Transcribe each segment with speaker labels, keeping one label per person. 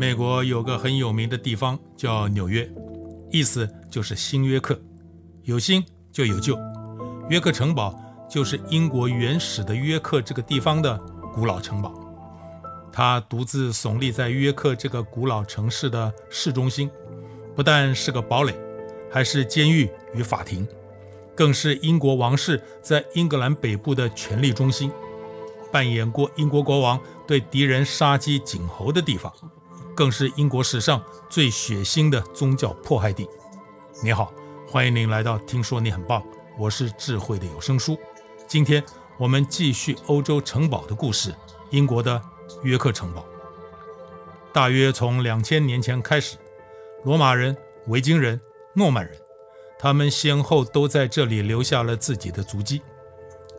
Speaker 1: 美国有个很有名的地方叫纽约，意思就是新约克，有新就有旧。约克城堡就是英国原始的约克这个地方的古老城堡，它独自耸立在约克这个古老城市的市中心，不但是个堡垒，还是监狱与法庭，更是英国王室在英格兰北部的权力中心，扮演过英国国王对敌人杀鸡儆猴的地方。更是英国史上最血腥的宗教迫害地。你好，欢迎您来到《听说你很棒》，我是智慧的有声书。今天我们继续欧洲城堡的故事，英国的约克城堡。大约从两千年前开始，罗马人、维京人、诺曼人，他们先后都在这里留下了自己的足迹。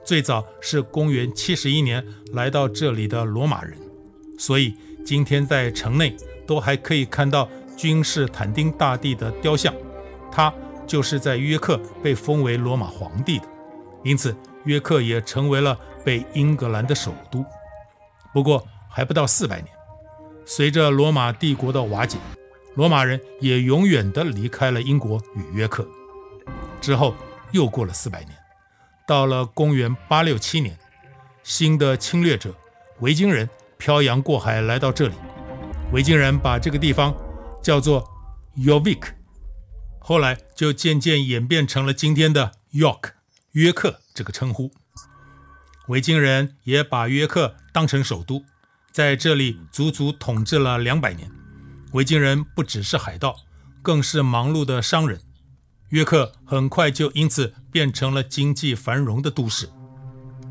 Speaker 1: 最早是公元七十一年来到这里的罗马人，所以今天在城内。都还可以看到君士坦丁大帝的雕像，他就是在约克被封为罗马皇帝的，因此约克也成为了北英格兰的首都。不过还不到四百年，随着罗马帝国的瓦解，罗马人也永远的离开了英国与约克。之后又过了四百年，到了公元八六七年，新的侵略者维京人漂洋过海来到这里。维京人把这个地方叫做 Jorvik，后来就渐渐演变成了今天的 York 约克这个称呼。维京人也把约克当成首都，在这里足足统治了两百年。维京人不只是海盗，更是忙碌的商人。约克很快就因此变成了经济繁荣的都市。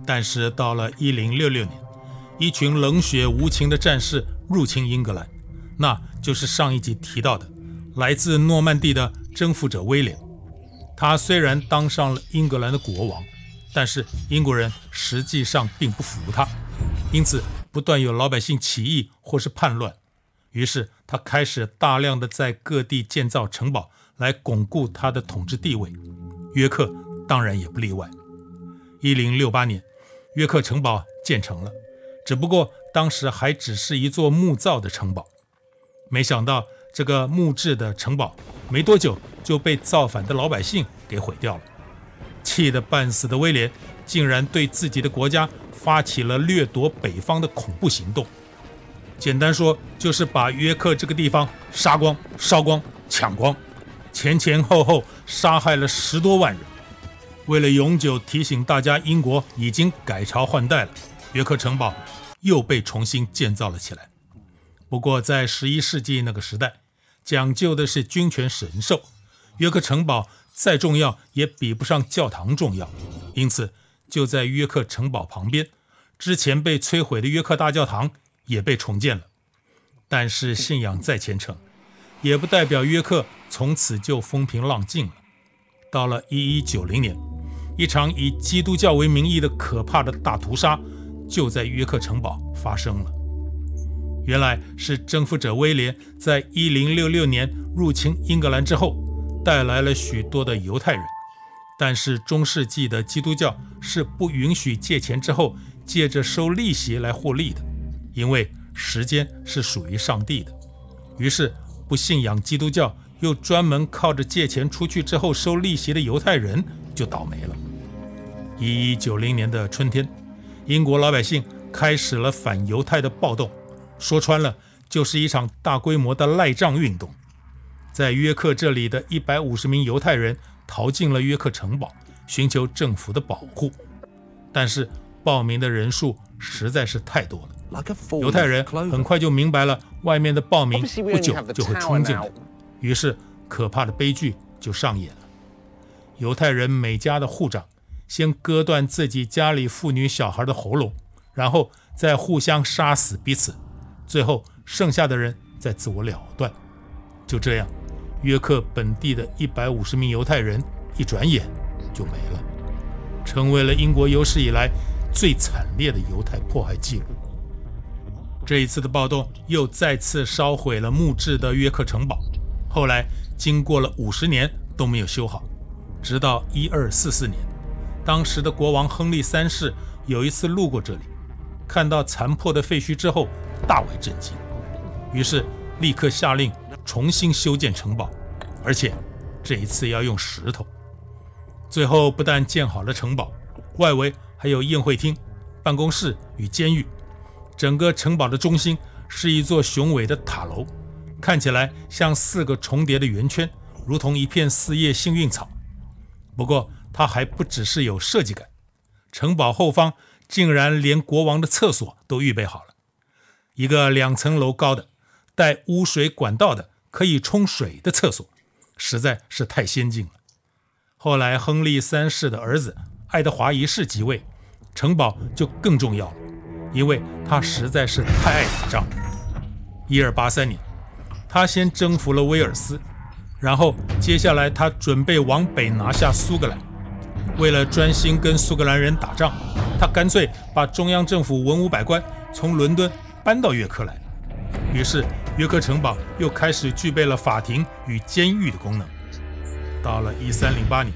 Speaker 1: 但是到了一零六六年，一群冷血无情的战士。入侵英格兰，那就是上一集提到的来自诺曼底的征服者威廉。他虽然当上了英格兰的国王，但是英国人实际上并不服他，因此不断有老百姓起义或是叛乱。于是他开始大量的在各地建造城堡来巩固他的统治地位。约克当然也不例外。一零六八年，约克城堡建成了，只不过。当时还只是一座木造的城堡，没想到这个木质的城堡没多久就被造反的老百姓给毁掉了。气得半死的威廉竟然对自己的国家发起了掠夺北方的恐怖行动。简单说，就是把约克这个地方杀光、烧光、抢光，前前后后杀害了十多万人。为了永久提醒大家，英国已经改朝换代了，约克城堡。又被重新建造了起来。不过，在十一世纪那个时代，讲究的是君权神授，约克城堡再重要也比不上教堂重要。因此，就在约克城堡旁边，之前被摧毁的约克大教堂也被重建了。但是，信仰再虔诚，也不代表约克从此就风平浪静了。到了一一九零年，一场以基督教为名义的可怕的大屠杀。就在约克城堡发生了。原来是征服者威廉在一零六六年入侵英格兰之后，带来了许多的犹太人。但是中世纪的基督教是不允许借钱之后借着收利息来获利的，因为时间是属于上帝的。于是不信仰基督教又专门靠着借钱出去之后收利息的犹太人就倒霉了。一一九零年的春天。英国老百姓开始了反犹太的暴动，说穿了就是一场大规模的赖账运动。在约克这里的一百五十名犹太人逃进了约克城堡，寻求政府的保护。但是报名的人数实在是太多了，犹太人很快就明白了外面的暴民不久就会冲进来，于是可怕的悲剧就上演了。犹太人每家的户长。先割断自己家里妇女小孩的喉咙，然后再互相杀死彼此，最后剩下的人再自我了断。就这样，约克本地的一百五十名犹太人一转眼就没了，成为了英国有史以来最惨烈的犹太迫害记录。这一次的暴动又再次烧毁了木质的约克城堡，后来经过了五十年都没有修好，直到一二四四年。当时的国王亨利三世有一次路过这里，看到残破的废墟之后，大为震惊，于是立刻下令重新修建城堡，而且这一次要用石头。最后不但建好了城堡，外围还有宴会厅、办公室与监狱。整个城堡的中心是一座雄伟的塔楼，看起来像四个重叠的圆圈，如同一片四叶幸运草。不过，它还不只是有设计感，城堡后方竟然连国王的厕所都预备好了，一个两层楼高的、带污水管道的、可以冲水的厕所，实在是太先进了。后来，亨利三世的儿子爱德华一世即位，城堡就更重要了，因为他实在是太爱打仗。一二八三年，他先征服了威尔斯，然后接下来他准备往北拿下苏格兰。为了专心跟苏格兰人打仗，他干脆把中央政府文武百官从伦敦搬到约克来。于是，约克城堡又开始具备了法庭与监狱的功能。到了一三零八年，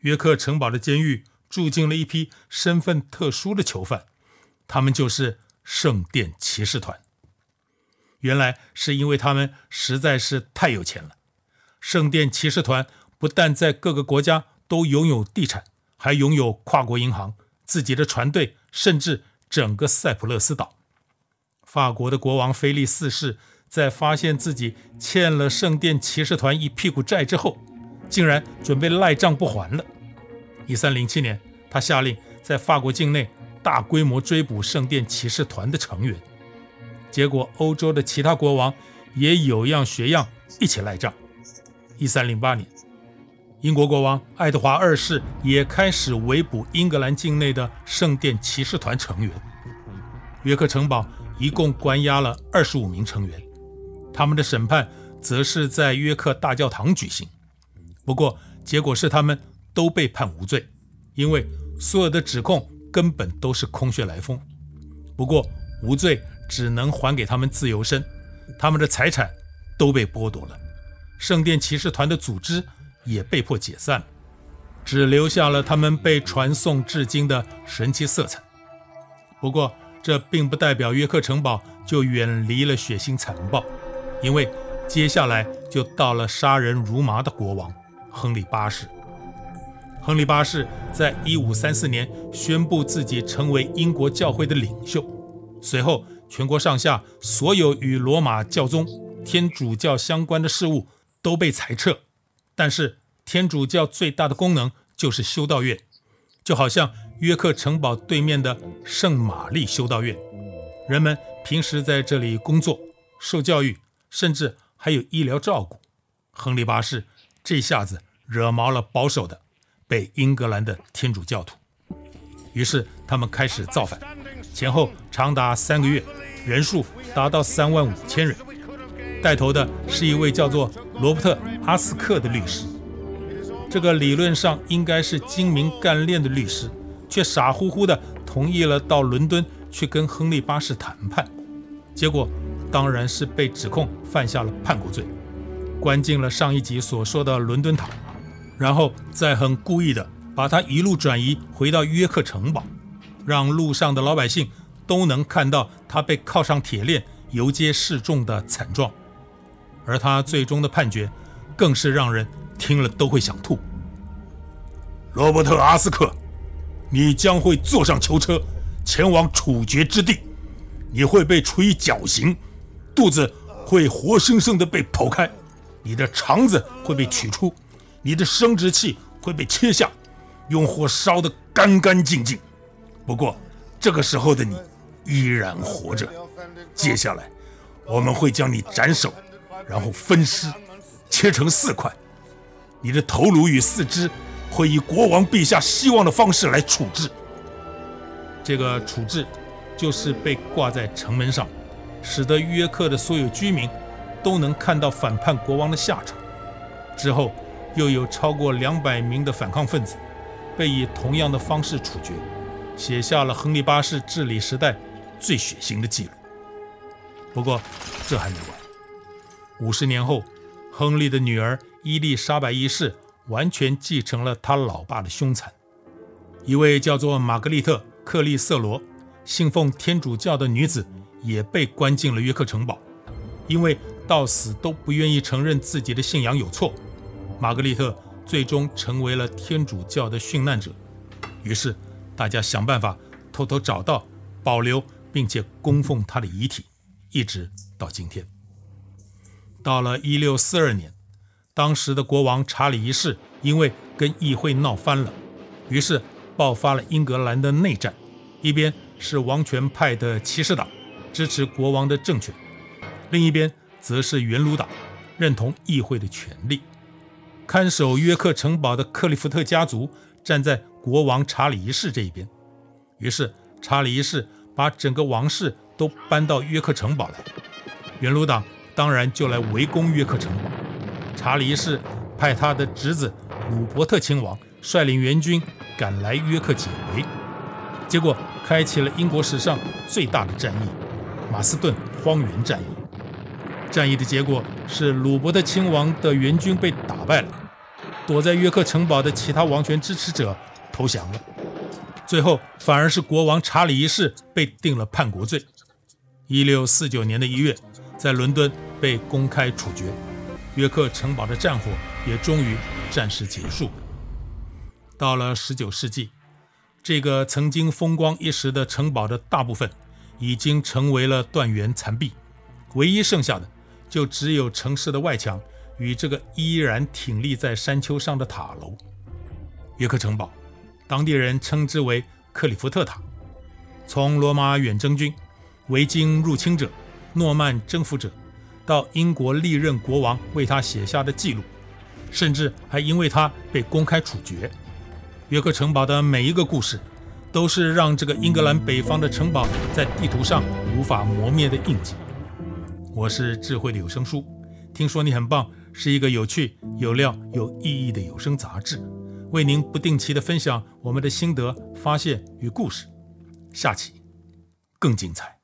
Speaker 1: 约克城堡的监狱住进了一批身份特殊的囚犯，他们就是圣殿骑士团。原来是因为他们实在是太有钱了。圣殿骑士团不但在各个国家都拥有地产，还拥有跨国银行、自己的船队，甚至整个塞浦路斯岛。法国的国王腓力四世在发现自己欠了圣殿骑士团一屁股债之后，竟然准备赖账不还了。一三零七年，他下令在法国境内大规模追捕圣殿骑士团的成员。结果，欧洲的其他国王也有样学样，一起赖账。一三零八年，英国国王爱德华二世也开始围捕英格兰境内的圣殿骑士团成员。约克城堡一共关押了二十五名成员，他们的审判则是在约克大教堂举行。不过，结果是他们都被判无罪，因为所有的指控根本都是空穴来风。不过，无罪只能还给他们自由身，他们的财产都被剥夺了，圣殿骑士团的组织也被迫解散，只留下了他们被传颂至今的神奇色彩。不过，这并不代表约克城堡就远离了血腥残暴，因为接下来就到了杀人如麻的国王。亨利八世，亨利八世在一五三四年宣布自己成为英国教会的领袖，随后全国上下所有与罗马教宗、天主教相关的事务都被裁撤，但是天主教最大的功能就是修道院，就好像约克城堡对面的圣玛丽修道院，人们平时在这里工作、受教育，甚至还有医疗照顾。亨利八世。这下子惹毛了保守的北英格兰的天主教徒，于是他们开始造反，前后长达三个月，人数达到三万五千人。带头的是一位叫做罗伯特·阿斯克的律师，这个理论上应该是精明干练的律师，却傻乎乎的同意了到伦敦去跟亨利八世谈判，结果当然是被指控犯下了叛国罪。关进了上一集所说的伦敦塔，然后再很故意的把他一路转移回到约克城堡，让路上的老百姓都能看到他被铐上铁链游街示众的惨状，而他最终的判决更是让人听了都会想吐。罗伯特·阿斯克，你将会坐上囚车前往处决之地，你会被处以绞刑，肚子会活生生的被剖开。你的肠子会被取出，你的生殖器会被切下，用火烧得干干净净。不过，这个时候的你依然活着。接下来，我们会将你斩首，然后分尸，切成四块。你的头颅与四肢会以国王陛下希望的方式来处置。这个处置，就是被挂在城门上，使得约克的所有居民。都能看到反叛国王的下场。之后，又有超过两百名的反抗分子被以同样的方式处决，写下了亨利八世治理时代最血腥的记录。不过，这还没完。五十年后，亨利的女儿伊丽莎白一世完全继承了他老爸的凶残。一位叫做玛格丽特·克利瑟罗，信奉天主教的女子，也被关进了约克城堡。因为到死都不愿意承认自己的信仰有错，玛格丽特最终成为了天主教的殉难者。于是大家想办法偷偷找到、保留并且供奉他的遗体，一直到今天。到了一六四二年，当时的国王查理一世因为跟议会闹翻了，于是爆发了英格兰的内战。一边是王权派的骑士党支持国王的政权，另一边则是元鲁党认同议会的权利。看守约克城堡的克利夫特家族站在国王查理一世这一边，于是查理一世把整个王室都搬到约克城堡来。元鲁党当然就来围攻约克城堡。查理一世派他的侄子鲁伯特亲王率领援军赶来约克解围。结果开启了英国史上最大的战役——马斯顿荒原战役。战役的结果是鲁伯特亲王的援军被打败了，躲在约克城堡的其他王权支持者投降了。最后反而是国王查理一世被定了叛国罪。一六四九年的一月，在伦敦被公开处决。约克城堡的战火也终于暂时结束。到了十九世纪。这个曾经风光一时的城堡的大部分已经成为了断垣残壁，唯一剩下的就只有城市的外墙与这个依然挺立在山丘上的塔楼。约克城堡，当地人称之为克里夫特塔。从罗马远征军、维京入侵者、诺曼征服者，到英国历任国王为他写下的记录，甚至还因为他被公开处决。约克城堡的每一个故事，都是让这个英格兰北方的城堡在地图上无法磨灭的印记。我是智慧的有声书，听说你很棒，是一个有趣、有料、有意义的有声杂志，为您不定期的分享我们的心得、发现与故事。下期更精彩。